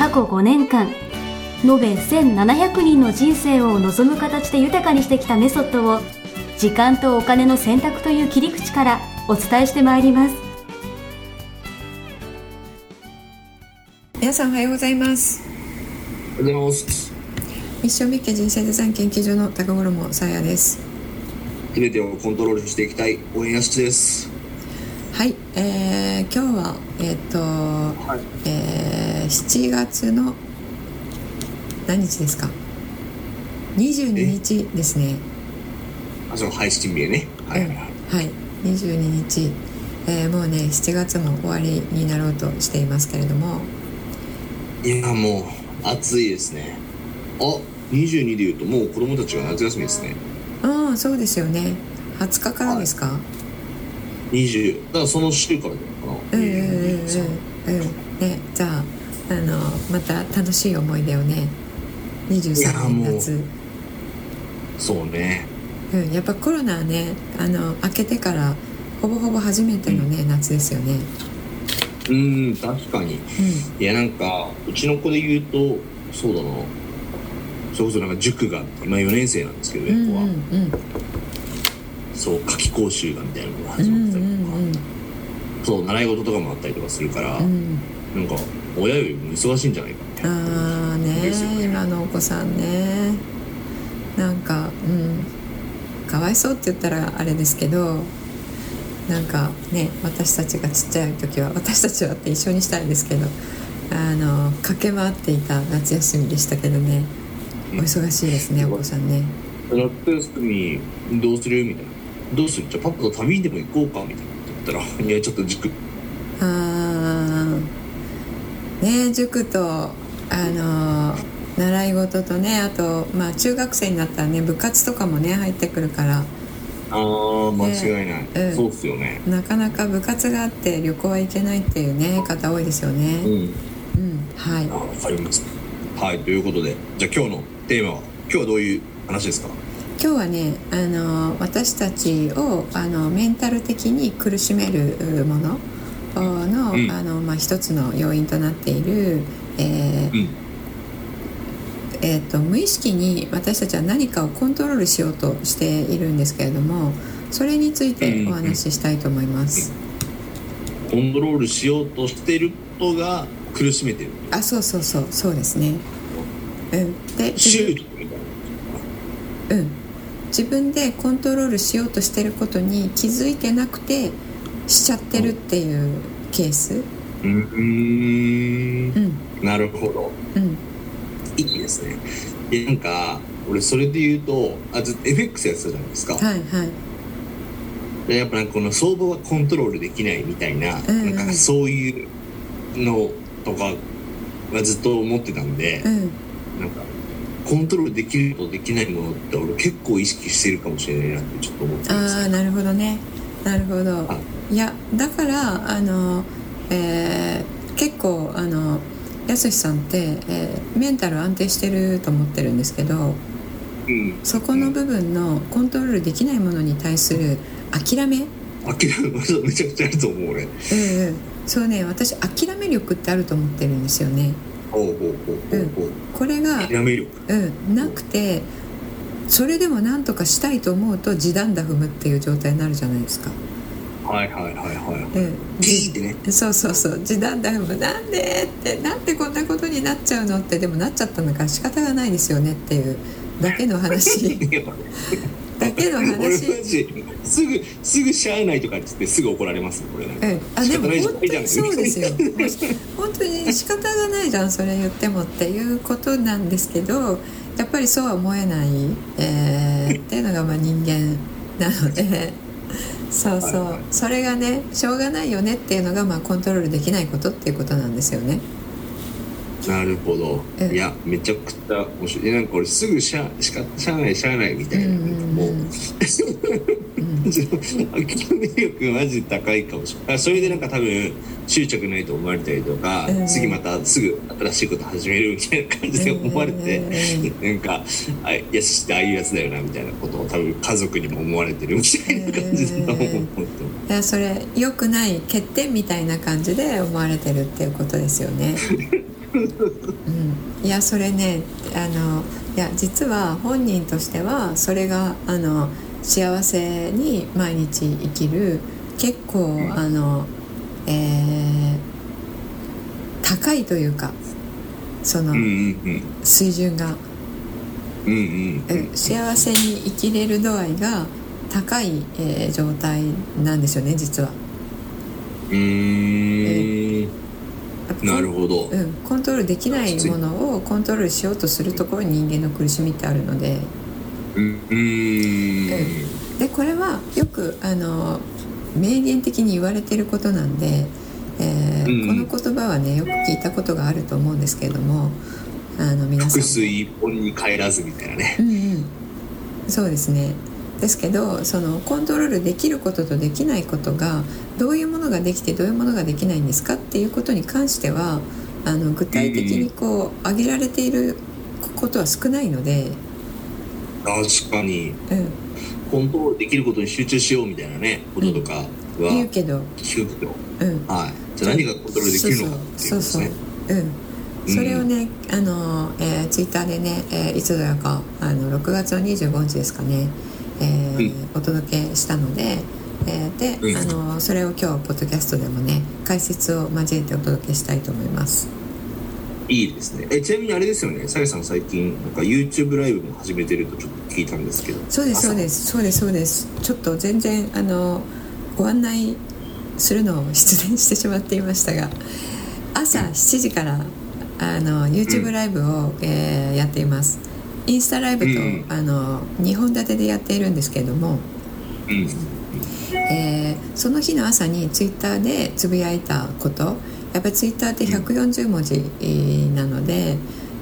過去5年間延べ1700人の人生を望む形で豊かにしてきたメソッドを時間とお金の選択という切り口からお伝えしてまいります。皆さんおはようございます。おはようございます。ミッションミッケ人生デザイン研究所の高頃もさやです。全てをコントロールしていきたい応援やしですはい、えー、今日はえっ、と、はい。えー、7月の何日ですか？22日ですね。あその配信日ね。はいはいはい。はい。22日、えーもうね7月も終わりになろうとしていますけれども。いやもう暑いですね。あ22でいうともう子供たちが夏休みですね。うんそうですよね。20日からですか、20だからその週からだよかな。うんうんうんうん。うんねじゃああのまた楽しい思い出をねいや23もう。年夏そうね。うん、やっぱコロナねあの明けてからほぼほぼ初めてのね、夏ですよね。うん確かに。ういやなんかうちの子で言うとそうだな。それこそなんか塾が今4年生なんですけどんうん上子は、うんうんそう夏期講習がみたいなのがう始まっんたりとか、うんそう習い事とかもあったりとかするから、うん。なんか親よりも忙しいんじゃないかみたいなああね今のお子さんね。なんかうん。かわいそうって言ったらあれですけどなんかね私たちがちっちゃい時は私たちはって一緒にしたいですけどあの駆け回っていた夏休みでしたけどね。お忙しいですねお子さんね。夏休みどうする？みたいなどうする？じゃあパパと旅にでも行こうかみたいなって言ったらいやちょっと塾。あー。ね塾とあの習い事とねあとまあ中学生になったらね部活とかもね入ってくるから。ああ間違いない、うん。そうっすよね。なかなか部活があって旅行は行けないっていうね方多いですよね。うん。うんはい。あわかりますはいということでじゃあ今日のテーマは今日はどういう話ですか？今日はねあの私たちをあのメンタル的に苦しめるものの,、うん。あのまあ、一つの要因となっている、えーうん。えー、と無意識に私たちは何かをコントロールしようとしているんですけれどもそれについてお話ししたいと思います。コントロールしようとしてることが苦しめてる。あそうそうそうそうですね。うん、でうん、自分でコントロールしようとしてることに気づいてなくてしちゃってるっていうケース？うーん。うん。なるほど。うん。いいですね。なんか俺それで言うとあずっと FX やってたじゃないですか、はいはい。でやっぱなんかこの相場はコントロールできないみたいな,、うんうん。なんかそういうのとかはずっと思ってたんで、うん。なんかコントロールできるとできないものって俺結構意識してるかもしれないなってちょっと思ってますああなるほどね。なるほど。はい。やだからあの、えー結構あのやすしさんって、えーメンタル安定してると思ってるんですけどうん。そこの部分のコントロールできないものに対する諦め？諦めめちゃくちゃあると思う俺。うんうん。そうね私諦め力ってあると思ってるんですよねこれが諦め力。うん、なくてそれでも何とかしたいと思うと地団打踏むっていう状態になるじゃないですか。はいはいはいはいうん、ピーってね。そうそうそう。地団打踏むなんでってなんでこんなことになっちゃうのってでもなっちゃったんだから仕方がないですよねっていうだけの話 だけの話。ジすぐすぐしゃあないとかっつってすぐ怒られますこれ。なんかうん、あでも本当にそうですよ。本当に仕方がないじゃんそれ言ってもっていうことなんですけどやっぱりそうは思えない、えーっていうのがまあ人間なので。そうそう、それがねしょうがないよねっていうのがまあコントロールできないことっていうことなんですよね。なるほど、うんいやめちゃくちゃ面白い。えなんか俺すぐしゃしかしゃあないしゃあないみたいな,、うんなんかもう、うん。諦め力マジで高いかもしれない。それでなんか多分執着ないと思われたりとか、うん次またすぐ新しいこと始めるみたいな感じで思われて、うんなんかあいやしってああいうやつだよなみたいなことを多分家族にも思われてるみたいな感じだと思う、いやそれ良くない欠点みたいな感じで思われてるっていうことですよね。うん、いやそれねあのいや実は本人としてはそれがあの幸せに毎日生きる結構あの、えー高いというかその水準が、幸せに生きれる度合いが高い、えー状態なんですよね実は。うーんなるほど、うん、コントロールできないものをコントロールしようとするところに人間の苦しみってあるので。うん。うーん。でこれはよくあの名言的に言われていることなんで、えーうん。この言葉はねよく聞いたことがあると思うんですけれどもあの皆さん。複数一本に帰らずみたいなね。うんうん、そうですねですけどそのコントロールできることとできないことがどういうものができてどういうものができないんですかっていうことに関してはあの具体的にこう挙げられていることは少ないので、確かに。うん、コントロールできることに集中しようみたいなねこととかは。言うけど、聞くけど、うん、はい。じゃあ何がコントロールできるのかっていうことそうそう。ですねそう。うん。それをね、あのえーツイッターでね、えーいつだかあの6月の25日ですかね、えーお届けしたので、えーで、うん。あのそれを今日ポッドキャストでもね解説を交えてお届けしたいと思います。いいですね。えちなみにあれですよね。さやさん最近なんか YouTube ライブも始めてるとちょっと聞いたんですけど。そうですそうです。そうですそうです。ちょっと全然あのご案内するのを失念してしまっていましたが朝7時からあの YouTube ライブを、えーやっていますインスタライブと、うん。あの2本立てでやっているんですけれども、うん。えーその日の朝にツイッターでつぶやいたことやっぱりツイッターって140文字えーなので、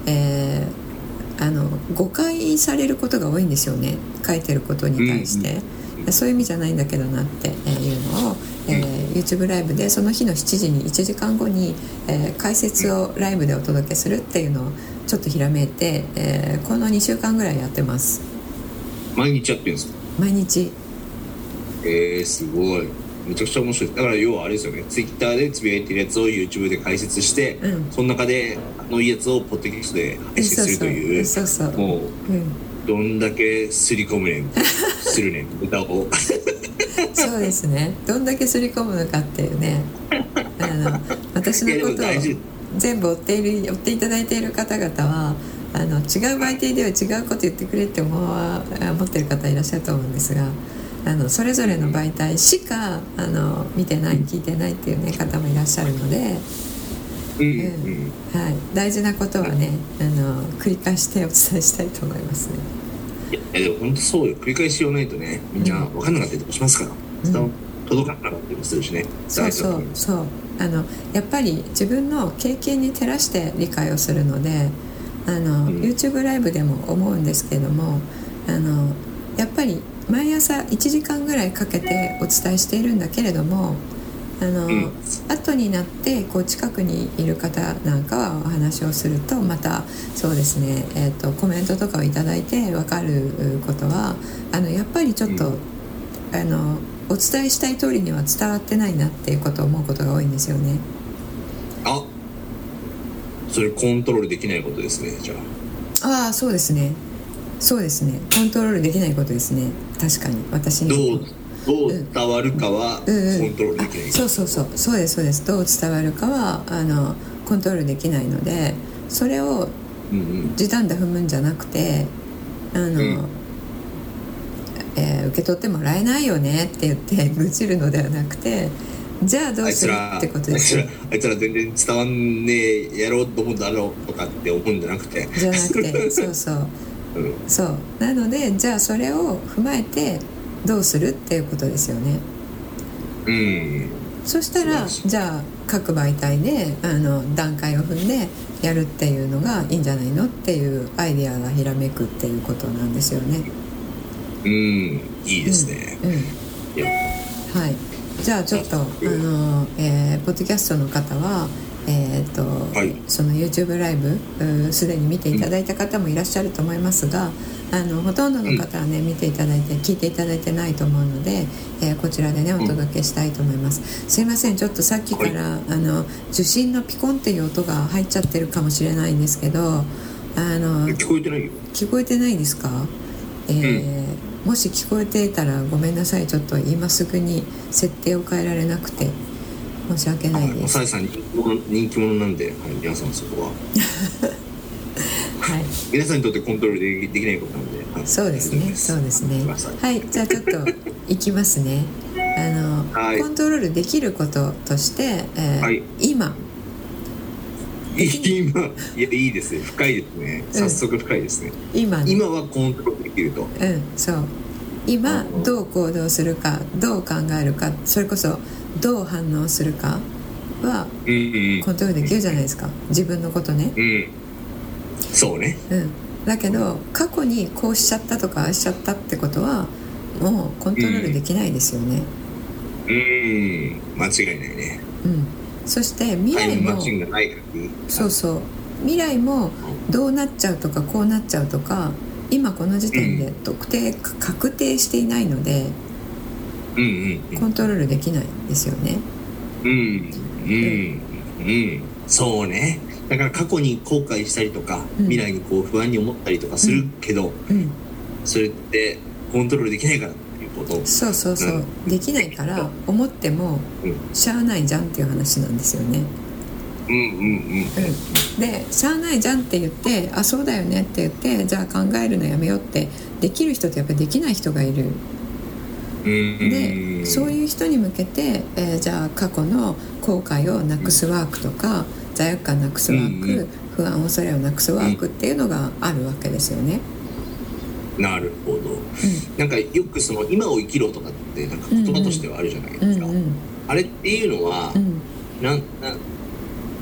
えーあの誤解されることが多いんですよね。書いてることに対して、そういう意味じゃないんだけどなっていうのを、えー YouTube ライブでその日の7時に1時間後に、えー解説をライブでお届けするっていうのをちょっとひらめいて、えーこの2週間ぐらいやってます。毎日やってるんですか？毎日。えー、すごい。めちゃくちゃ面白い。だから要はあれですよね。Twitter でつぶやいてるやつを YouTube で解説して、うん。その中であのいいやつをポッドキャストで配信するというそうそう。もううん。どんだけすり込むねんするねん。歌を。そうですね。どんだけ刷り込むのかっていうね。あの私のことを全部追っている追っていただいている方々はあの違う媒体では違うこと言ってくれって思わ思ってる方いらっしゃると思うんですがあのそれぞれの媒体しかあの見てない聞いてないっていう、ね、方もいらっしゃるので、うんうんはい、大事なことはねあの繰り返してお伝えしたいと思いますね。いやでも本当そうよ。繰り返し言わないとねみんな分かんなかったりとかしますから、うん届かなかったりもするしね。そうそう。そうあのやっぱり自分の経験に照らして理解をするのであの、うん。YouTube ライブでも思うんですけれどもあのやっぱり毎朝1時間ぐらいかけてお伝えしているんだけれどもあの、うん。後になってこう近くにいる方なんかはお話をするとまたそうですね、えー、とコメントとかをいただいて分かることはあのやっぱりちょっと、うん。あのお伝えしたい通りには伝わってないなっていうことを思うことが多いんですよね。あそれコントロールできないことですねじゃあ。ああそうですね。そうですね。コントロールできないことですね。確かに。私に。どうどう伝わるかはコうん。うん。ントロールできない、あそうそうそう。そうですそうです。どう伝わるかはあのコントロールできないのでそれをうんうん。時短で踏むんじゃなくてあの、うんえー受け取ってもらえないよねって言って 愚痴るのではなくてじゃあどあうするってことです。よあいつら全然伝わんねえやろうと思うんだろうとかって思うんじゃなくて。じゃなくて そうそう。うん。そう。なのでじゃあそれを踏まえてどうするっていうことですよね。うん。そしたらじゃあ各媒体であの段階を踏んでやるっていうのがいいんじゃないのっていうアイデアがひらめくっていうことなんですよね。うんいいですね、うん、いやはい。じゃあちょっとあの、えーポッドキャストの方は。えーとはい。その YouTube ライブすでに見ていただいた方もいらっしゃると思いますが、あのほとんどの方はね、見ていただいて聞いていただいてないと思うので、えーこちらでねお届けしたいと思います、すいません。ちょっとさっきから、あの受信のピコンっていう音が入っちゃってるかもしれないんですけどあの聞こえてないよ。聞こえてないですか、えーもし聞こえていたらごめんなさい。ちょっと今すぐに設定を変えられなくて申し訳ないです。サイさん人気者人気者なんで、はい、皆さんそこは。はい。皆さんにとってコントロールできできないことなんで、はい。そうですね。そうですね。はい。じゃあちょっといきますね。あの、はい。コントロールできることとして、えーはい。今今いやいいですね。深いですね。早速深いですね、今ね。今はコントロールできると。うんそう。今どう行動するかどう考えるかそれこそどう反応するかはうんうんコントロールできるじゃないですか。自分のことね。うん。そうね。うん、だけど過去にこうしちゃったとかああしちゃったってことはもうコントロールできないですよね、うん。間違いないね。うんそして未来もそうそう。未来もどうなっちゃうとかこうなっちゃうとか今この時点で特定か確定していないのでうんうんうん。コントロールできないですよね。うんうんうん。そうね。だから過去に後悔したりとか、うん。未来にこう不安に思ったりとかするけど、うん。それってコントロールできないからこと。そうそうそう、うん。できないから思ってもうん。しゃあないじゃんっていう話なんですよね。うんうんうん。うん、で「しゃあないじゃん」って言って「あそうだよね」って言ってじゃあ考えるのやめようってできる人とやっぱりできない人がいる。うん。でそういう人に向けて、えーじゃあ過去の後悔をなくすワークとか罪悪感なくすワーク、不安恐れをなくすワークっていうのがあるわけですよね。なるほど。なんかよくその今を生きろとかってなんか言葉としてはあるじゃないですか、うんうんあれっていうのは、うん。なんなん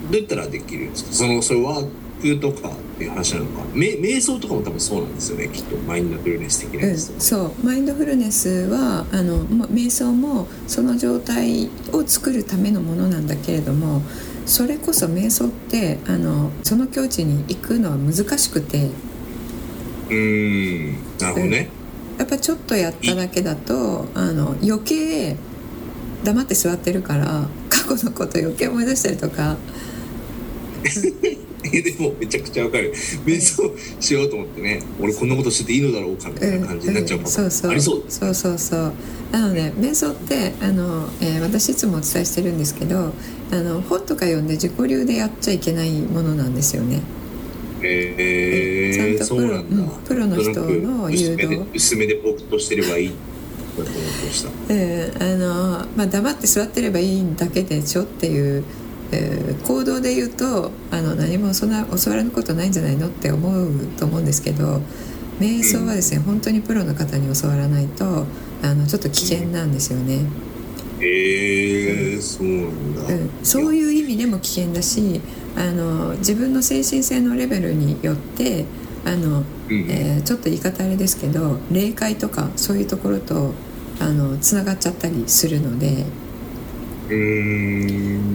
どうやったらできるんですか？そのそれワークとかっていう話なのか？め瞑想とかも多分そうなんですよねきっと。マインドフルネス的なうん、やつとか、そう。マインドフルネスはあのま瞑想もその状態を作るためのものなんだけれどもそれこそ瞑想ってあのその境地に行くのは難しくてうーんなるほどね、やっぱちょっとやっただけだとあの余計黙って座ってるから 過去のこと余計思い出したりとか。えでもめちゃくちゃわかる。瞑想しようと思ってね俺こんなことしてていいのだろうかみたいな感じになっちゃうパターン。そうそう。ありそう。そうそうそう。なので瞑想ってあの、えー私いつもお伝えしてるんですけどあの本とか読んで自己流でやっちゃいけないものなんですよね。ちゃんとプロそうなんプロの人の誘導薄めでぼーっとしてればいいだと思ってました。えーあのまあ、黙って座ってればいいだけでしょっていう、えー行動で言うとあの何もそんな教わることないんじゃないのって思うと思うんですけど瞑想はですね、本当にプロの方に教わらないとあのちょっと危険なんですよね。へえそうなんだ、うん、そういう意味でも危険だしあの自分の精神性のレベルによってあの、うん。えーちょっと言い方あれですけど霊界とかそういうところとあのつながっちゃったりするので、うー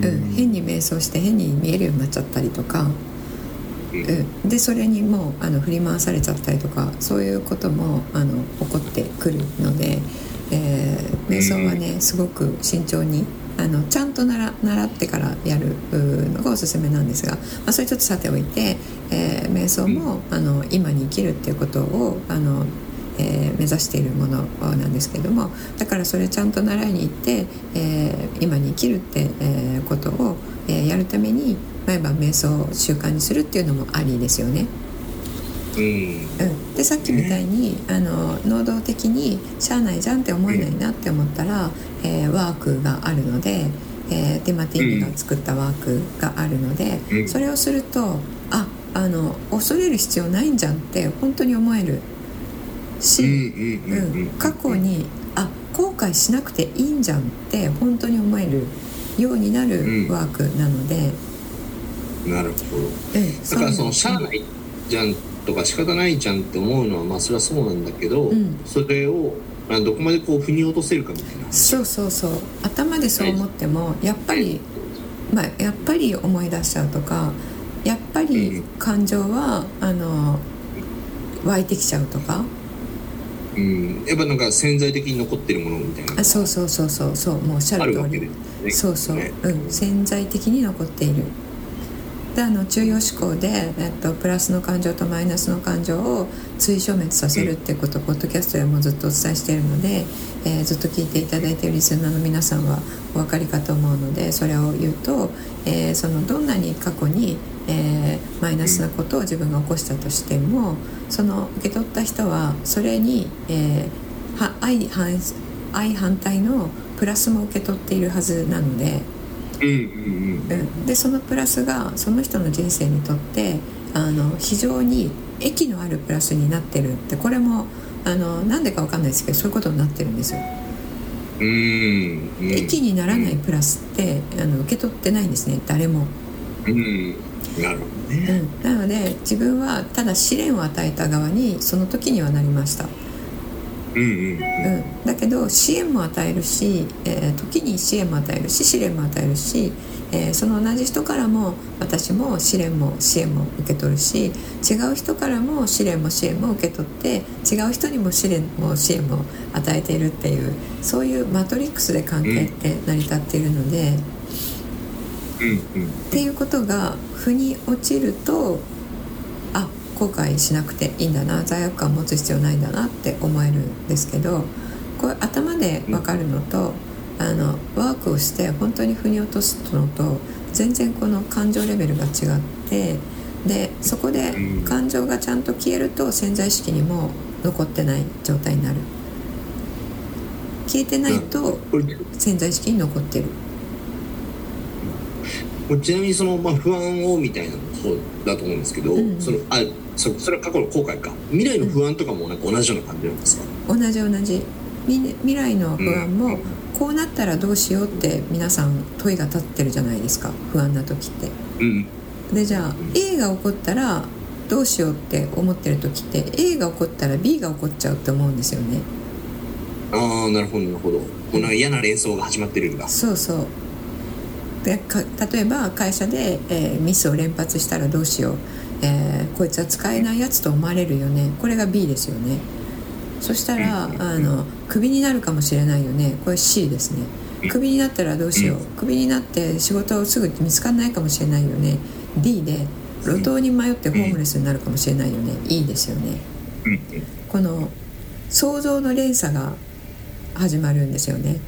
ん。うん、変に瞑想して変に見えるようになっちゃったりとか、うん。うん、でそれにもうあの振り回されちゃったりとかそういうこともあの起こってくるので、えー瞑想はねすごく慎重にあのちゃんと習習ってからやるうのがおすすめなんですが、まあ、それちょっとさておいて、えー瞑想も、あの今に生きるっていうことをあの、えー目指しているものなんですけどもだからそれちゃんと習いに行って、えー今に生きるって、えーことを、えーやるために毎晩瞑想を習慣にするっていうのもありですよね。うん。うん、でさっきみたいにあの能動的にしゃあないじゃんって思えないなって思ったら、えーワークがあるので、えーデマティーニが作ったワークがあるので、うん。それをするとああの恐れる必要ないんじゃんって本当に思える。し、うん過去にあ後悔しなくていいんじゃんって本当に思えるようになるワークなので、なるほど。うん。だからそのしゃあないじゃんとか仕方ないじゃんって思うのはまあそれはそうなんだけど、うん。それをまあどこまでこう腑に落とせるかみたいな。そうそうそう。頭でそう思ってもやっぱり、まあ、やっぱり思い出しちゃうとかやっぱり感情はあの湧いてきちゃうとか。うん。やっぱなんか潜在的に残ってるものみたいな。あそうそうそうそう。そう。もうおっしゃある通りね。そうそう、ね。うん、潜在的に残っているであの中庸思考で、えっと、プラスの感情とマイナスの感情を追消滅させるっていうことを、ポッドキャストでもずっとお伝えしているので、えーずっと聞いていただいているリスナーの皆さんはお分かりかと思うのでそれを言うと、えーそのどんなに過去に、えーマイナスなことを自分が起こしたとしてもその受け取った人はそれに、えーは相反相反対のプラスも受け取っているはずなので。でそのプラスがその人の人生にとってあの非常に益のあるプラスになってるってこれもあのなんでかわかんないですけどそういうことになってるんですよ。うん益にならないプラスってあの受け取ってないんですね誰も。うんなるほどねうん、なので自分はただ試練を与えた側にその時にはなりました。うんうんうん、だけど支援も与えるし、えー時に支援も与えるし試練も与えるし、えーその同じ人からも私も試練も支援も受け取るし違う人からも試練も支援も受け取って違う人にも試練も支援も与えているっていうそういうマトリックスで関係って成り立っているので、うんうん。っていうことが腑に落ちるとあ後悔しなくていいんだな罪悪感を持つ必要ないんだなって思えるんですけどこれ頭で分かるのと、あのワークをして本当に腑に落とすのと全然この感情レベルが違ってでそこでうん。感情がちゃんと消えると潜在意識にも残ってない状態になる。消えてないと潜在意識に残ってる。ちなみにその、まあ、不安をみたいなのもそうだと思うんですけど、うんそのあそそれは過去の後悔か。未来の不安とかもなんか同じような感じなんですか、同じ同じ。み未来の不安も、うん。こうなったらどうしようって皆さん問いが立ってるじゃないですか。不安な時って。うん。でじゃあ A が起こったらどうしようって思ってる時って A が起こったら B が起こっちゃうって思うんですよね。ああなるほどなるほど。もうなんか嫌な連想が始まってるんだそうそうでか例えば会社で、えーミスを連発したらどうしよう、えーこいつは使えないやつと思われるよね。これが B ですよね。そしたらうん。あのクビになるかもしれないよね。これ C ですね。クビになったらどうしよう。クビになって仕事をすぐ見つかんないかもしれないよね。D で路頭に迷ってホームレスになるかもしれないよね。E ですよね。うん。この想像の連鎖が始まるんですよね。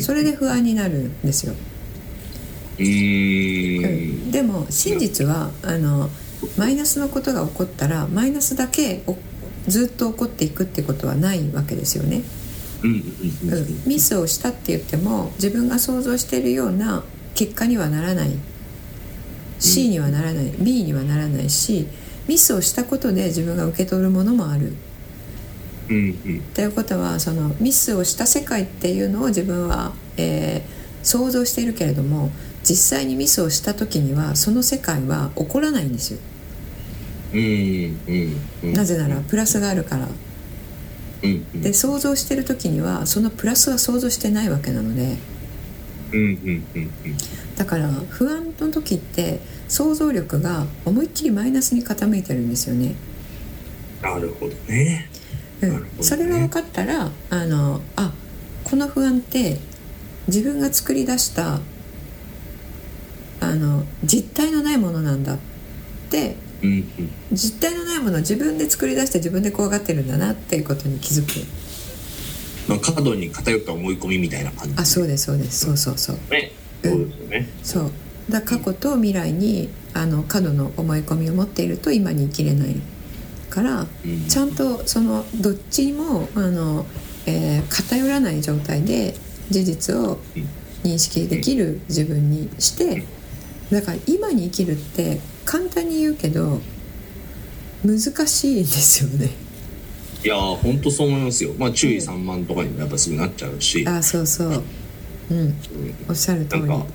それで不安になるんですようー。ん。でも真実はあのマイナスのことが起こったらマイナスだけおずっと起こっていくってことはないわけですよね、うんうんううん。んミスをしたって言っても自分が想像しているような結果にはならない。C にはならない。B にはならないしミスをしたことで自分が受け取るものもある。うんうん。ということはそのミスをした世界っていうのを自分は、えー想像しているけれども実際にミスをした時にはその世界は起こらないんですよ。なぜならプラスがあるから。で想像してる時にはそのプラスは想像してないわけなので。うんうんうんだから不安の時って想像力が思いっきりマイナスに傾いてるんですよね。なるほどね。うん。それが分かったらあのあこの不安って自分が作り出したあの実体のないものなんだってうんうん実体のないものを自分で作り出して自分で怖がってるんだなっていうことに気づく。まあ過度に偏った思い込みみたいな感じ。あそうですそうですそうそうそう。ねそうですよね。そう。だ過去と未来にあの過度の思い込みを持っていると今に生きれないからうん。ちゃんとそのどっちにもあの、えー偏らない状態で事実を認識できる自分にしてだから今に生きるって簡単に言うけど難しいんですよね。いやー本当そう思いますよ。まあ注意散漫とかにもやっぱすぐなっちゃうし。あそうそう。うん。うんおっしゃる通り。なんか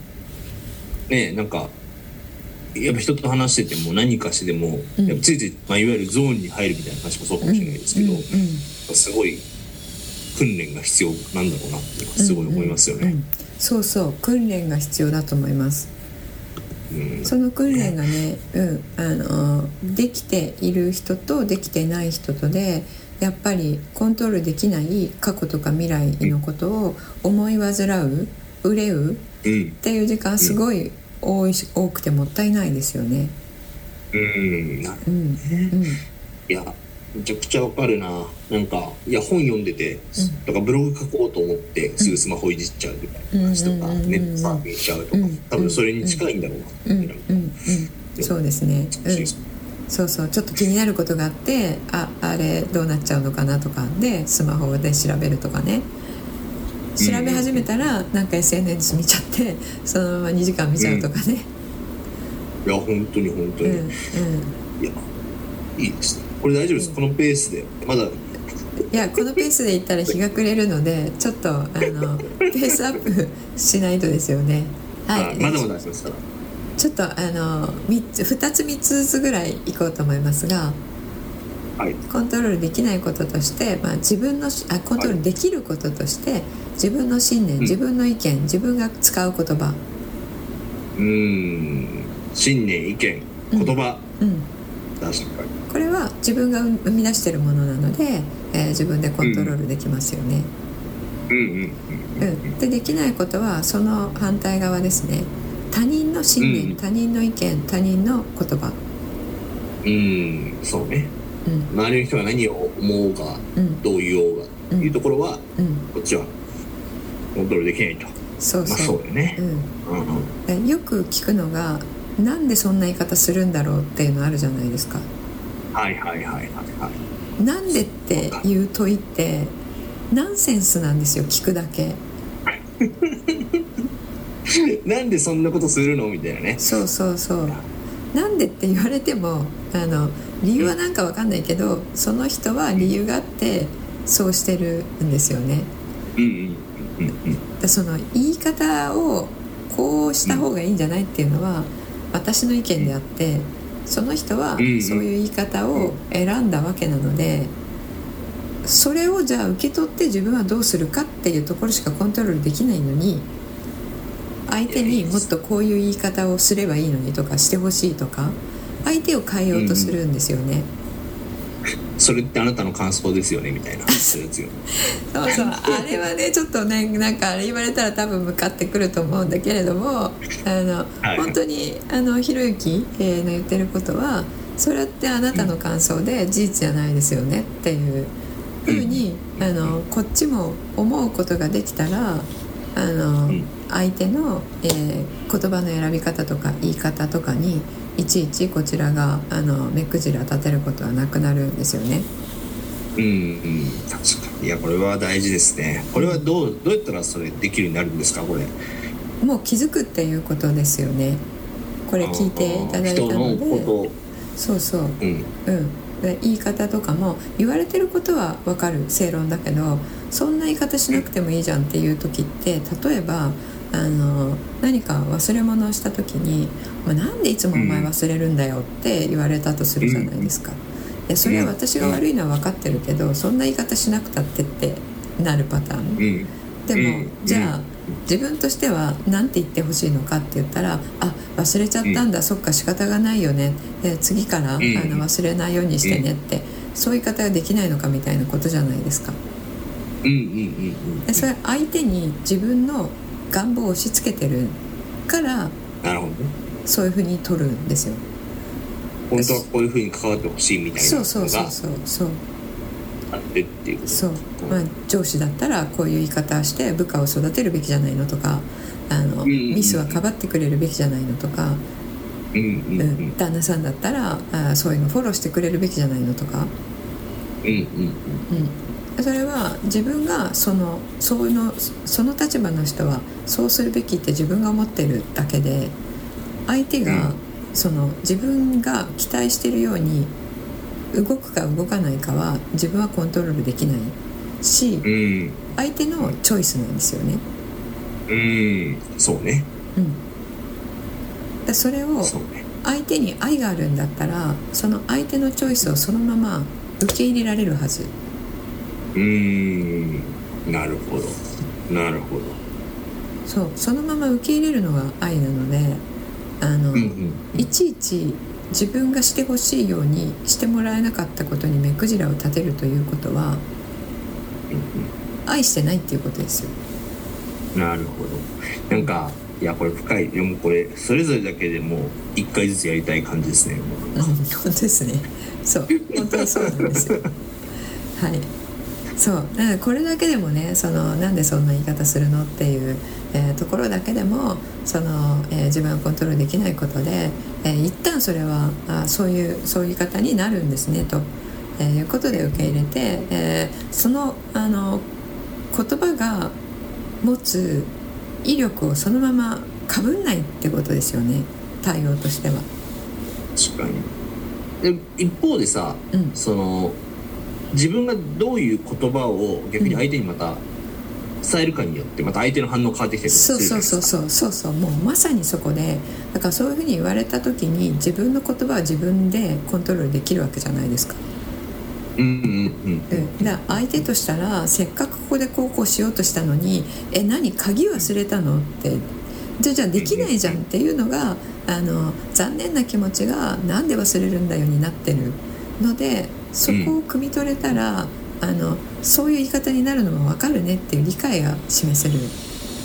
ねなんかやっぱ人と話してても何かしてでも、うん。やっぱついつい、まあ、いわゆるゾーンに入るみたいな話もそうかもしれないですけど、うんうん。すごい訓練が必要なんだろうなってすごい思いますよね。うんうん。そうそう。訓練が必要だと思います。うんその訓練がね、うん、あのできている人とできていない人とでやっぱりコントロールできない過去とか未来のことを思い煩う憂うっうんていう時間すごい多いし多くてもったいないですよね。うん。うん。うん。いやめちゃくちゃわかるな。なんかいや本読んでて、だからブログ書こうと思ってすぐスマホいじっちゃうみたいな話とか、うんうんうんうん。ネットサーフィンしちゃうとか、うん。多分それに近いんだろうな。うん。うん。うん。そうですね。うん。そうそう。ちょっと気になることがあってああれどうなっちゃうのかなとかでスマホで調べるとかね。調べ始めたらなんか SNS 見ちゃってそのまま2時間見ちゃうとかね、いや本当に本当に、うん。うん。いやいいですねこれ大丈夫です、このペースで。まだ。いやこのペースでいったら日が暮れるのでちょっとあの ペースアップしないとですよね。はい。あまだまだありますか？らちょっとあの3つ2つ3つずつぐらいいこうと思いますがはい。コントロールできないこととして、まあ、自分のしあコントロールできることとして自分の信念ん。自分の意見自分が使う言葉、うーん。信念意見言葉、うん、確かにこれは自分が生み出しているものなので、えー自分でコントロールできますよね。うん。うんうんでできないことはその反対側ですね。他人の信念、うん。他人の意見他人の言葉、うん。うんそうね。うん。周りの人が何を思うかうん。どう言おうがっていうところは、うん、こっちはコントロールできないと。そうまあそ、そううだよね。うん、よく聞くのがなんでそんな言い方するんだろうっていうのあるじゃないですか。はいはいはいはいはい。なんでっていう問いってナンセンスなんですよ聞くだけ。なんでそんなことするのみたいなね。そうそうそう。なんでって言われてもあの理由はなんかわかんないけどその人は理由があってそうしてるんですよね。うんうんうんうんでその言い方をこうした方がいいんじゃないっていうのは私の意見であってその人はそううん。いう言い方を選んだわけなのでそれをじゃあ受け取って自分はどうするかっていうところしかコントロールできないのに相手にもっとこういう言い方をすればいいのにとかしてほしいとか相手を変えようとするんですよね。それってあなたの感想ですよねみたいな。そうそうあれはねちょっとねなんかあれ言われたら多分向かってくると思うんだけれどもあの、はい。本当にあのひろゆきえーの言ってることはそれってあなたの感想で事実じゃないですよねっていうふうに、あのこっちも思うことができたらあの、うん。相手の、えー言葉の選び方とか言い方とかにいちいちこちらがあの目くじら立てることはなくなるんですよね。うんうん。確かに。いやこれは大事ですね。これはどうどうやったらそれできるようになるんですかこれ？もう気づくっていうことですよね。これ聞いていただいた人のので、こそうそう、とうん。うん。で言い方とかも言われてることはわかる。正論だけど、そんな言い方しなくてもいいじゃんっていう時って、例えばあの何か忘れ物をした時に、まあ、なんでいつもお前忘れるんだよって言われたとするじゃないですか。でそれは私が悪いのは分かってるけど、そんな言い方しなくたってってなるパターン。うん。でも、うん。じゃあ自分としては何て言ってほしいのかって言ったら「あ忘れちゃったんだ、そっか仕方がないよね。で次から、ん。あの忘れないようにしてね」って、そういう言い方ができないのかみたいなことじゃないですか。でそれ相手に自分の願望を押し付けてるからなるほどねそういうふうに取るんですよ。本当はこういうふうに関わってほしいみたいなそうそうそうそうそう。あってっていうこと？そう、まあ、上司だったらこういう言い方をして部下を育てるべきじゃないのとかあの、うんうんうんミスはかばってくれるべきじゃないのとか。うんうんううんん、旦那さんだったらあそういうのフォローしてくれるべきじゃないのとか、うんうん。うん、それは自分がそのそういうのその立場の人はそうするべきって自分が思ってるだけで相手が、うん。その自分が期待してるように動くか動かないかは自分はコントロールできないしうん。うん相手のチョイスなんですよね。うん。そうね。うん。でそれを相手に愛があるんだったらその相手のチョイスをそのまま受け入れられるはず。うーん。なるほど。なるほど。そう。そのまま受け入れるのが愛なのであの、うんうんいちいち自分がしてほしいようにしてもらえなかったことに目くじらを立てるということは愛してないっていうことですよ。なるほどなんかいやこれ深いいやもうこれそれぞれだけでもう一回ずつやりたい感じですね本当ですね。そう、本当にそうなんですよ。はい。そう、だからこれだけでもね、そのなんでそんな言い方するのっていう、えーところだけでも、その、えー自分をコントロールできないことで、えー一旦それはあそういうそういう言い方になるんですねと、えーいうことで受け入れて、えーそのあの言葉が持つ威力をそのままかぶんないってことですよね。対応としては。確かにで一方でさうん。その自分がどういう言葉を逆に相手にまた伝えるかによってまた相手の反応変わってきたりそうそうそうそうそうそうもうまさにそこでだからそういうふうに言われた時に自分の言葉は自分でコントロールできるわけじゃないですか。うんうんうんうん、だ相手としたらせっかくここでこうこうしようとしたのに「え何鍵忘れたの?」ってじゃあじゃあできないじゃんっていうのがあの残念な気持ちが「なんで忘れるんだよ」になってるのでそこを汲み取れたら、あのそういう言い方になるのも分かるねっていう理解が示せる。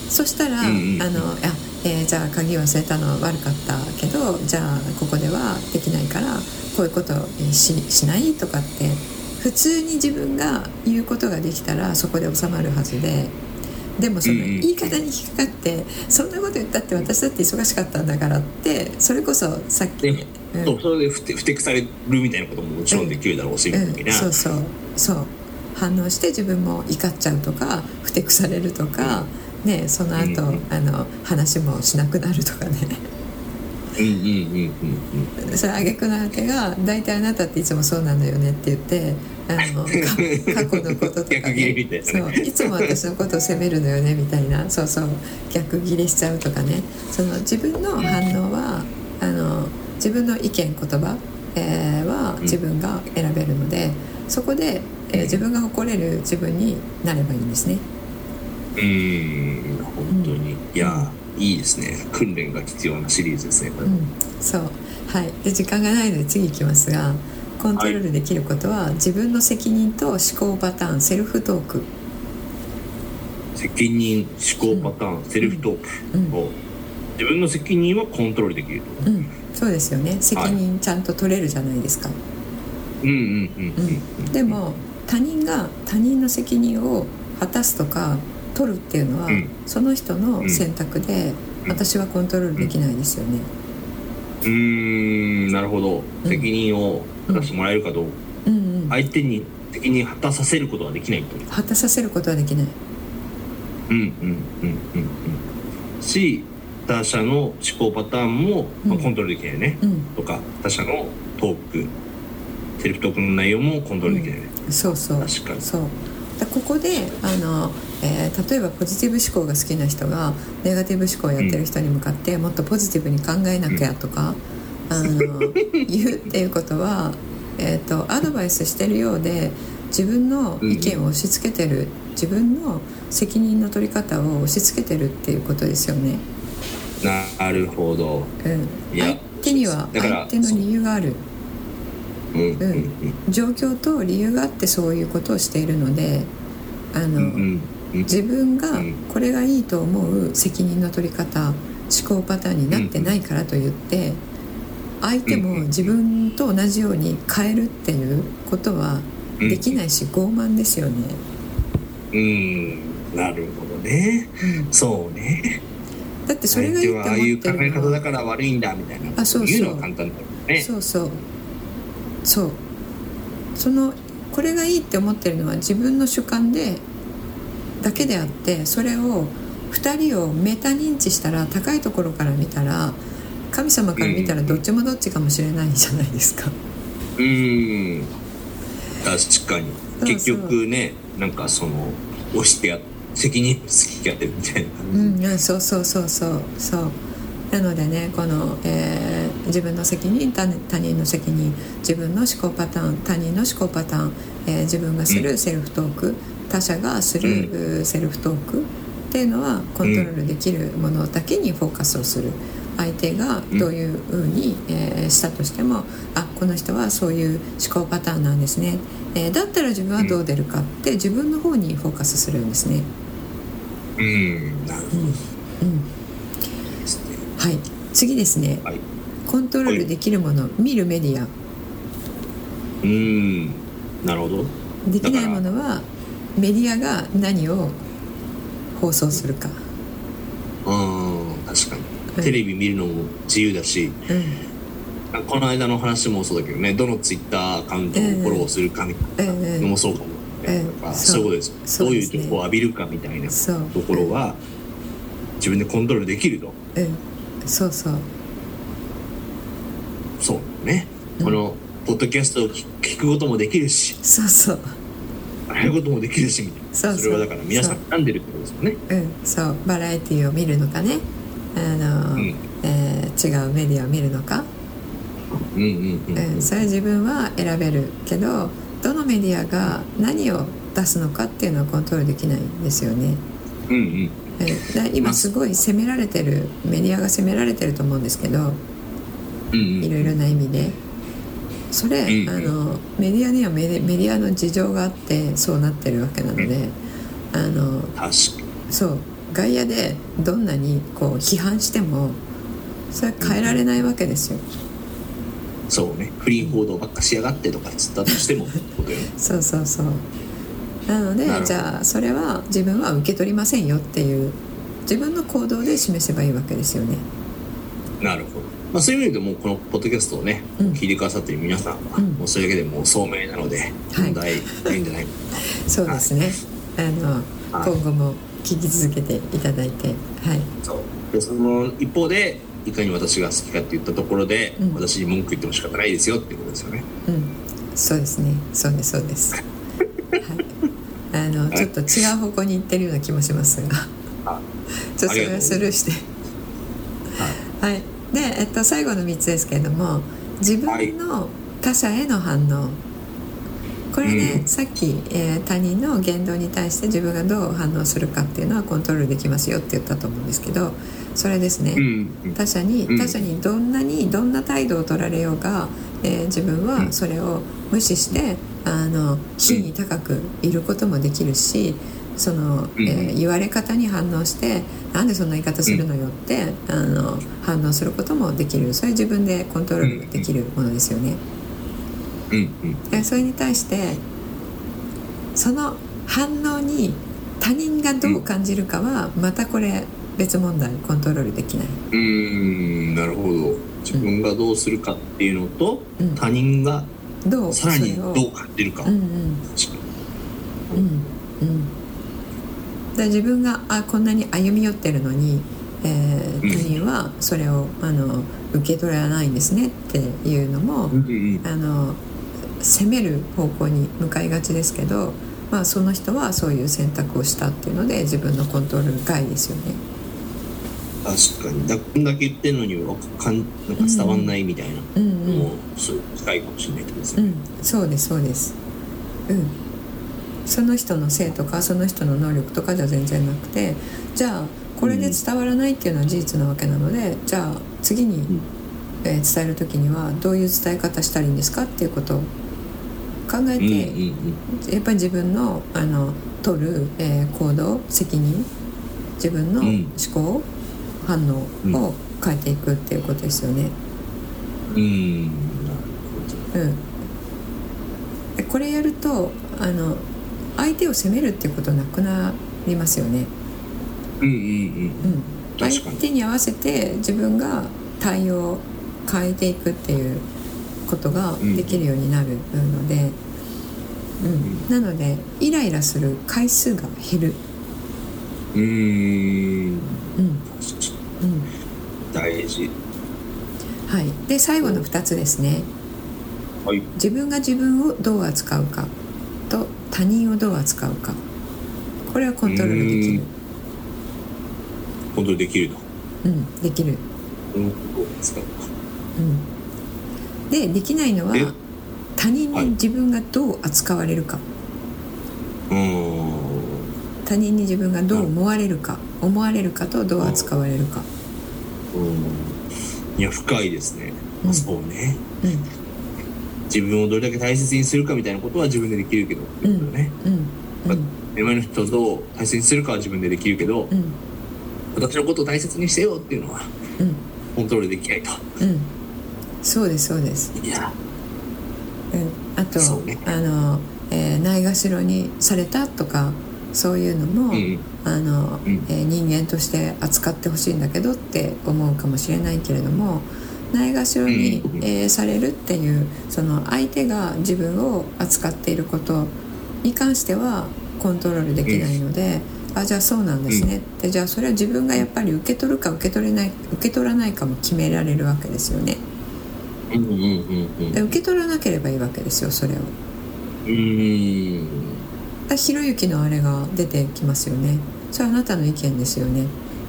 そしたら、うんうんうん。あのいやえーじゃあ鍵忘れたのは悪かったけどじゃあここではできないからこういうことししないとかって普通に自分が言うことができたらそこで収まるはずで。でもそのうんうん言い方に引っかかってそんなこと言ったって私だって忙しかったんだからってそれこそさっき、うん。そうそれでふてふてくされるみたいなことももちろんできるだろうし、みたいな。そうそう。そう反応して自分も怒っちゃうとかふてくされるとか、ね、その後、うんあの話もしなくなるとかね。うんうんうんうんうん。それ挙句の果てが「大体あなたっていつもそうなのよね」って言ってあのか 過去のこととか、ね。そういつも私のことを責めるのよねみたいな。そうそう。逆ギレしちゃうとかね。その自分の反応はあの自分の意見言葉、えーはうん。自分が選べるので、そこで、えー自分が誇れる自分になればいいんですね。うーん本当に、いやいいですね。訓練が必要なシリーズですねこれ、うん、そう。はい。で時間がないので次いきますがコントロールできることは、自分の責任と思考パターンセルフトーク、責任思考パターン、セルフトーク。を、自分の責任はコントロールできると。うん、そうですよね。責任ちゃんと取れるじゃないですか、うんうんうん。うん。でも他人が他人の責任を果たすとか取るっていうのは、うん。その人の選択で、うん。私はコントロールできないですよね、うーんなるほど。うん。責任を果たしてもらえるかどうか、うん。うん、相手に責任果たさせることはできないと。果たさせることはできない。うんうんうんうんうん。し他者の思考パターンも、まあ、うん。コントロールできないね、うん。とか他者のトークセルフトークの内容もコントロールできないね、そうそう。そう。だここであの、えー例えばポジティブ思考が好きな人がネガティブ思考をやってる人に向かって、もっとポジティブに考えなきゃとか、あの 言うっていうことは、えー、とアドバイスしてるようで自分の意見を押し付けてる、自分の責任の取り方を押し付けてるっていうことですよね。なるほど。うん、相手には相手の理由がある。状況と理由があってそういうことをしているのであの、自分がうん。これがいいと思う責任の取り方思考パターンになってないからといって相手も自分と同じように変えるっていうことはできないし傲慢ですよね。うん。なるほどね。うん。そうね。だってそれがいいって思相手はああいう考え方だから悪いんだみたいな。あそうそう。言うのは簡単だよね。そうそうそう。そのこれがいいって思ってるのは自分の主観でだけであってそれを2人をメタ認知したら高いところから見たら神様から見たらどっちもどっちかもしれないじゃないですか。うん。確かに。結局ねなんかその押してや責任好きやってるみたいな感じ、うん、うんそうそうそうそう。そうなのでねこの、えー自分の責任他他人の責任自分の思考パターン他人の思考パターン、えー自分がするセルフトーク他者がする、セルフトークっていうのはコントロールできるものだけにフォーカスをする。相手がどういうふうに、えーしたとしてもあこの人はそういう思考パターンなんですね、えーだったら自分はどう出るかって自分の方にフォーカスするんですね。うん。うん。ですね、はい、次ですね。はい。コントロールできるもの見るメディア。うん。なるほど。できないものはメディアが何を放送するか、うん確かに。うん。テレビ見るのも自由だしうん。この間の話もそうだけどねどのツイッターアカウントをフォローするかみたいなうんのもそうかも、ねうん。とかそうそう。いうことですどういうそうですね情報を浴びるかみたいなところは自分でコントロールできると。うんそうそう。そうね、うん。このポッドキャストを聞聞くこともできるし。そうそう。やることもできるしみたいな。そうそう。れはだから皆さん選んでるってことですよね。う。んそう。バラエティーを見るのかね。あの、うん。えー違うメディアを見るのか、うんそれは自分は選べるけどどのメディアが何を出すのかっていうのはコントロールできないんですよね。うんうんえだ今すごい責められてるメディアが責められてると思うんですけどうんうん。いろいろな意味で。それ、うんあのメディアにはメディアの事情があってそうなってるわけなので、あの確かに。そう外野でどんなにこう批判してもそれは変えられないわけですよ。そうね。不倫報道ばっかしやがってとかっつったとしても そうそうそうなのでじゃあそれは自分は受け取りませんよっていう自分の行動で示せばいいわけですよね。なるほど、まあ、そういう意味でもこのポッドキャストをね、うん聞いてくださってる皆さんは、うんもうそれだけでもう聡明なのではい問題ないんじゃない？かそうですね。あの、はい今後も聞き続けていただいて、はい。そうでその一方でいかに私が好きかって言ったところで、うん私に文句言っても仕方ないですよっていうことですよねうん、そうですね。そうですそうです。はい。あのちょっと違う方向に行ってるような気もしますが、あ ちょっとそれはスルーして。はい。で、えっと最後の三つですけれども、自分の他者への反応。これね、うん。さっき、えー他人の言動に対して自分がどう反応するかっていうのはコントロールできますよって言ったと思うんですけどそれですね、うんうん。他者にうん。他者にどんなにどんな態度を取られようが、えー自分はそれを無視してあの品位高くいることもできるしその、うん。えー言われ方に反応して「なんでそんな言い方するのよ」って、あの反応することもできる。それ自分でコントロールできるものですよね。うんうん。でそれに対してその反応に他人がどう感じるかはまたこれ別問題。コントロールできない。うーん。なるほど自分がどうするかっていうのと、うん。他人がどう？さらにどう感じるか、うん自分があこんなに歩み寄ってるのに、えーうん。他人はそれをあの受け取らないんですねっていうのも、に、うんうん。あの責める方向に向かいがちですけど、まあ、その人はそういう選択をしたっていうので自分のコントロール外ですよね。確かに。だこんだけ言ってんのにわかんなんか伝わんないみたいな。うん。うんのもすごい近いかもしれないですね、うん、そうですそうです。うん。その人の性とかその人の能力とかじゃ全然なくて、じゃあこれで伝わらないっていうのは事実なわけなので、じゃあ次に、ん。えー伝える時にはどういう伝え方したらいいんですか？っていうことを考えて、うんうんうん。やっぱり自分のあの取る、えー行動責任自分のうん。思考、反応を変えていくっていうことですよね。うん。うん、でこれやるとあの相手を責めるっていうことなくなりますよね、うんうんうん、確かに。相手に合わせて自分が対応を変えていくっていうことができるようになるので、うん。なのでイライラする回数が減る、うん。うーん大事。はい、で最後の2つですね。はい。自分が自分をどう扱うか。と他人をどう扱うか。これはコントロールできる。コントロールできるとうんできる。うん。ででできないのはえ？他人はい。に自分がどう扱われるか、うーん。他人に自分がどう思われるか、思われるかとどう扱われるか。うん。いや深いですね、うん。そうね。うん。自分をどれだけ大切にするかみたいなことは自分でできるけど。っていうことだね、うん。うん。目の前の人をどう大切にするかは自分でできるけど、うん。私のことを大切にしてよっていうのはうん。コントロールできないと。うん。そうですそうです、いや。うん、あと、ね。あの、えーないがしろにされたとかそういうのも、うん。あのうん。えー人間として扱ってほしいんだけどって思うかもしれないけれどもないがしろに、うん。えーされるっていうその相手が自分を扱っていることに関してはコントロールできないので、あじゃあそうなんですね。ってじゃあそれは自分がやっぱり受け取るか受け取れない受け取らないかも決められるわけですよね。うんうんうんうん。で受け取らなければいいわけですよそれを。うーん。だひろゆきのあれが出てきますよね。それはあなたの意見ですよね、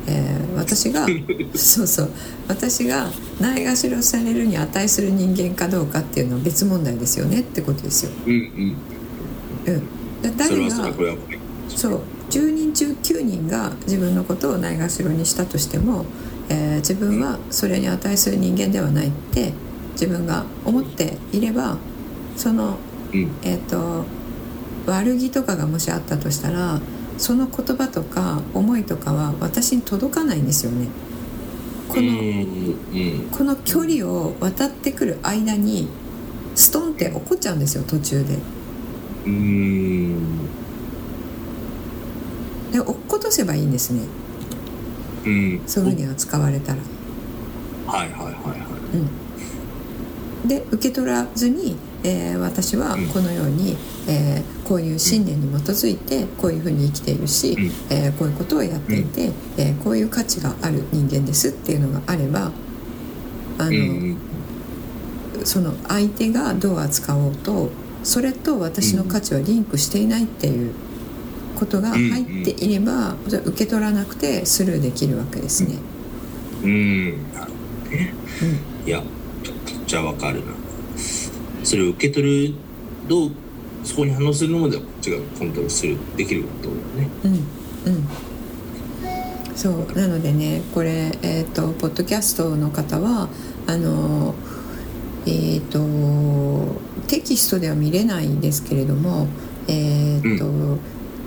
えー私が そうそう。私がないがしろされるに値する人間かどうかっていうのは別問題ですよねってことですよ、うんうん。うん、で誰がそう。10人中9人が自分のことをないがしろにしたとしても、えー自分はそれに値する人間ではないって自分が思っていればそのうん。えー、と悪気とかがもしあったとしたらその言葉とか思いとかは私に届かないんですよね。この,、うんうん。この距離を渡ってくる間にストンって起こっちゃうんですよ途中で。で落っことせばいいんですね。うん。そういうふうに扱われたら。はいはいはいはい。で受け取らずに、えー私はこのように、えーこういう信念に基づいてこういうふうに生きているし、うん。えーこういうことをやっていて、えーこういう価値がある人間ですっていうのがあればあの、うん。その相手がどう扱おうとそれと私の価値はリンクしていないっていうことが入っていれば、じゃあ受け取らなくてスルーできるわけですね。うん。なるほどね。いやちょっとじゃあわかるな。それを受け取るどうそこに反応するのまではこっちがコントロールするできることだね。うんうん。そう。なのでねこれえっ、とポッドキャストの方はあのえっ、とテキストでは見れないんですけれどもえっ、と、も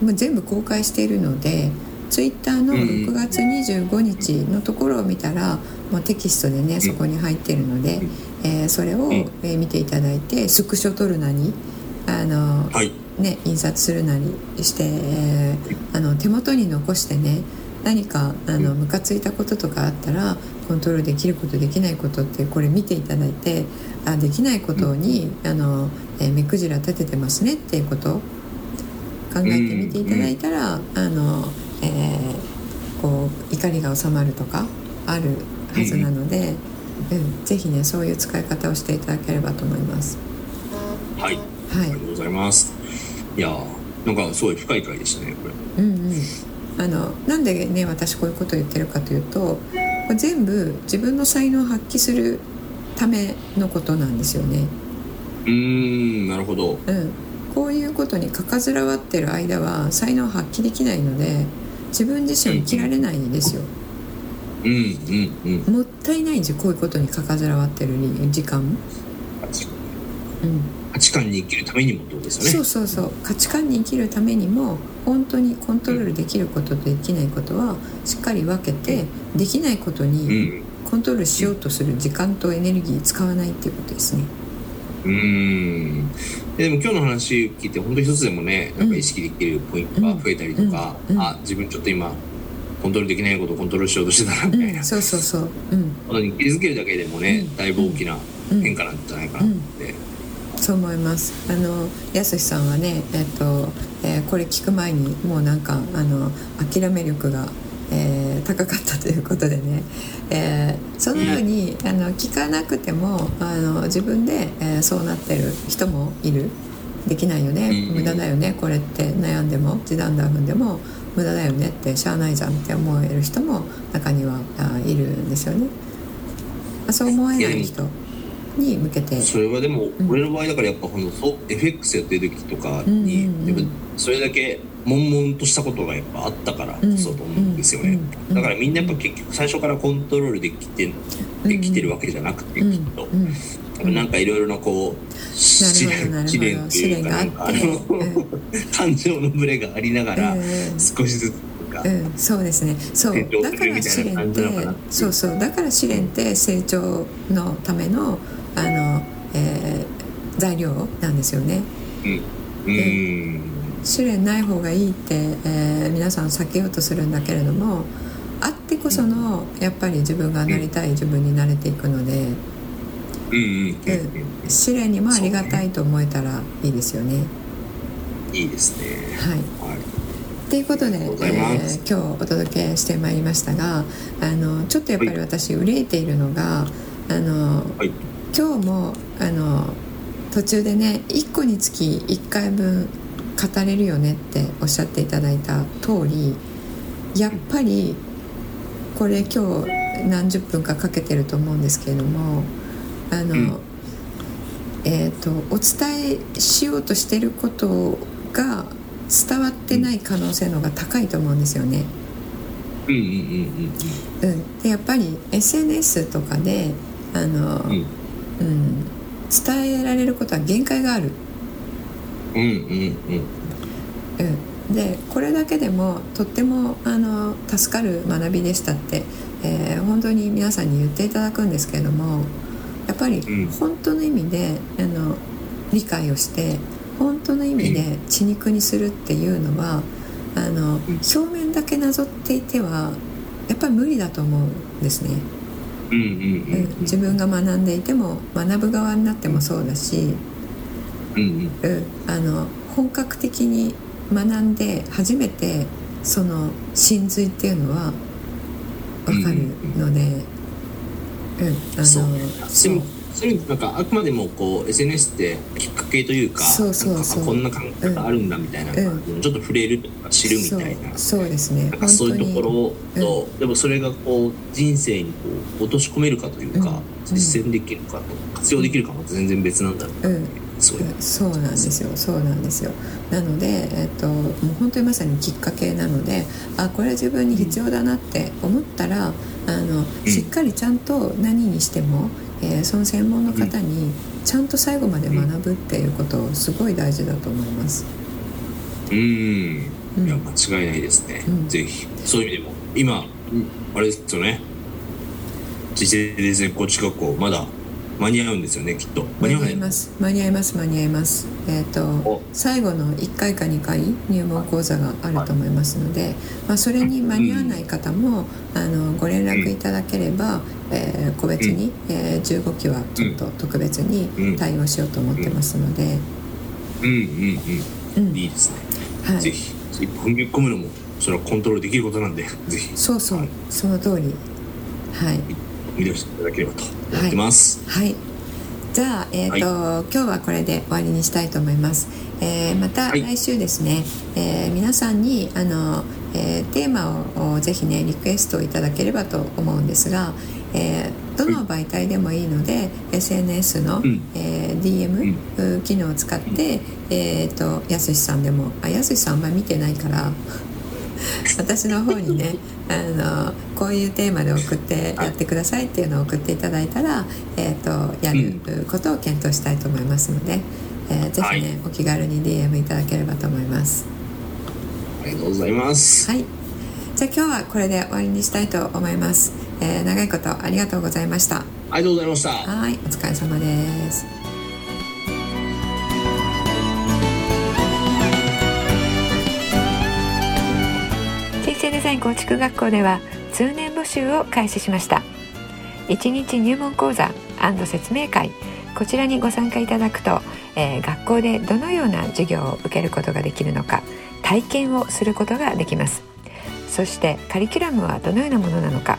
う全部公開しているのでツイッターのうん6月25日のところを見たら、もうテキストでねそこに入っているので、うん。えーそれを、ん。えー見ていただいてスクショ撮るなりあの、はい。ね、印刷するなりして、えーあの手元に残してね何かあのうんムカついたこととかあったらコントロールできることできないことってこれ見ていただいてあできないことに、あのえー目くじら立ててますねっていうことを考えてみていただいたら、あのえーこう怒りが収まるとかあるはずなので、うん、ぜひねそういう使い方をしていただければと思います。はいはい。ありがとうございます。いやーなんかすごい深い回でしたねこれ。うんうん、あのなんでね私こういうことを言ってるかというとこれ全部自分の才能を発揮するためのことなんですよね。うーんなるほど。うん、こういうことにかかずらわってる間は才能を発揮できないので自分自身を生きられないんですよ。うんうんうん。もったいないんですよこういうことにかかずらわってる時間。も。うん価値観に生きるためにもってことですよね。そうそうそう。価値観に生きるためにも本当にコントロールできることとできないことはしっかり分けてできないことうにん。コントロールしようとする時間とエネルギー使わないっていうことですね。うーんでも今日の話聞いて本当一つでもねなん。か意識できるポイントが増えたりとか、うん。うん。あ自分ちょっと今コントロールできないことをコントロールしようとしてたなみたいな。うん、そうそうそう。うん。気づけるだけでもね、うん。だいぶ大きな変化なんじゃないかなって、そう思います。あのやすしさんはね、えっと、えーこれ聞く前にもうなんかあの諦め力が、えー高かったということでね、えーそのように、あの聞かなくてもあの自分で、えーそうなってる人もいる。できないよね、うん無駄だよねこれって悩んでも時短ダウンでも無駄だよねってしゃあないじゃんって思える人も中にはあいるんですよね。まあそう思えない人に向けて。それはでも、うん。俺の場合だからやっぱこのそう FX やってる時とかに、うんうそれだけ悶々としたことがやっぱあったからこそと思うんですよね、うん。うん。だからみんなやっぱ結局最初からコントロールできてできてるわけじゃなくて、うん。きっと、うん。多分なんかいろいろなこう試練試練というかなんかあの、感情のブレがありながら、うん少しずつうん、そうですね。そう。だから試練ってそうそう。だから試練って成長のためのあの、えー材料なんですよね。うん。うん。試練ない方がいいって、えー皆さん避けようとするんだけれどもあってこそのやっぱり自分がなりたい自分になれていくので、うんうん。試練にもありがたいと思えたらいいですよね。いいですね。はい。はい。ということで、えー今日お届けしてまいりましたがあのちょっとやっぱり私憂いているのがあのはい今日もあの途中でね1個につき1回分語れるよねっておっしゃっていただいた通りやっぱりこれ今日何十分かかけてると思うんですけれどもあの、うん。えー、とお伝えしようとしてることが伝わってない可能性の方が高いと思うんですよね。うん、でやっぱり SNS とかであの、うん伝えられることは限界がある。うんうんうん。うん、でこれだけでもとってもあの助かる学びでしたって、えー本当に皆さんに言っていただくんですけれどもやっぱりうん。本当の意味であの理解をして本当の意味で血肉にするっていうのはあの表面だけなぞっていてはやっぱり無理だと思うんですね。うんうんうん。自分が学んでいても学ぶ側になってもそうだし、うんうん。うん、あの本格的に学んで初めてその真髄っていうのは分かるので、うんあのそうそうでもそういうなんかあくまでもこう SNS ってきっかけというかそうそうそう。なんかこんな考え方あるんだみたいな、うん。ちょっと触れるとか知るみたいな。そうですね。なんかそういうところと、うでもそれがこう人生にこう落とし込めるかというか、うん。実践できるかと活用できるかも全然別なんだろうな、うん。そうそうなんですよ。そうなんですよ。なので、えっと、もう本当にまさにきっかけなのであこれ自分に必要だなって思ったらあのしっかりちゃんと何にしても、えーその専門の方にちゃんと最後まで学ぶっていうことすごい大事だと思います。うん。うん。いや間違いないですね、うん。ぜひ。そういう意味でも。今あれですよね。次世で絶好中学校まだ間に合うんですよねきっと。間間にに合います。間に合います間に合います。えっ、とお。最後の1回か2回入門講座があると思いますので、まあ、それに間に合わない方も、あのご連絡いただければ、えー個別に、えー15期はちょっと特別に対応しようと思ってますので、うんうんうんうん。いいですね、はい。ぜひ。一歩踏み込むのもそれはコントロールできることなんでぜひそうそう。はいその通り。はい。見出していただければと思ってます、はい。じゃあ、えっ、と、今日はこれで終わりにしたいと思います。えーまたはい。来週ですね、えー皆さんにあの、えーテーマをぜひねリクエストいただければと思うんですが、えーどの媒体でもいいので、SNS の、うん。えー DM、機能を使って、えっ、とやすしさんでもあやすしさんあんまり見てないから。私の方にねあのこういうテーマで送ってやってくださいっていうのを送っていただいたら、えー、とやることを検討したいと思いますので、えーぜひね、はい。お気軽に DM いただければと思います。ありがとうございます、はい。じゃあ今日はこれで終わりにしたいと思います、えー長いことありがとうございました。ありがとうございました。はいお疲れ様です。人生デザイン構築学校では通年募集を開始しました。1日入門講座説明会。こちらにご参加いただくと、えー学校でどのような授業を受けることができるのか体験をすることができます。そしてカリキュラムはどのようなものなのか、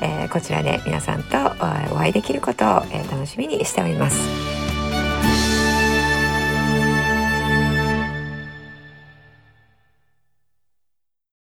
えー、こちらで皆さんとお会いできることを、え楽しみにしております。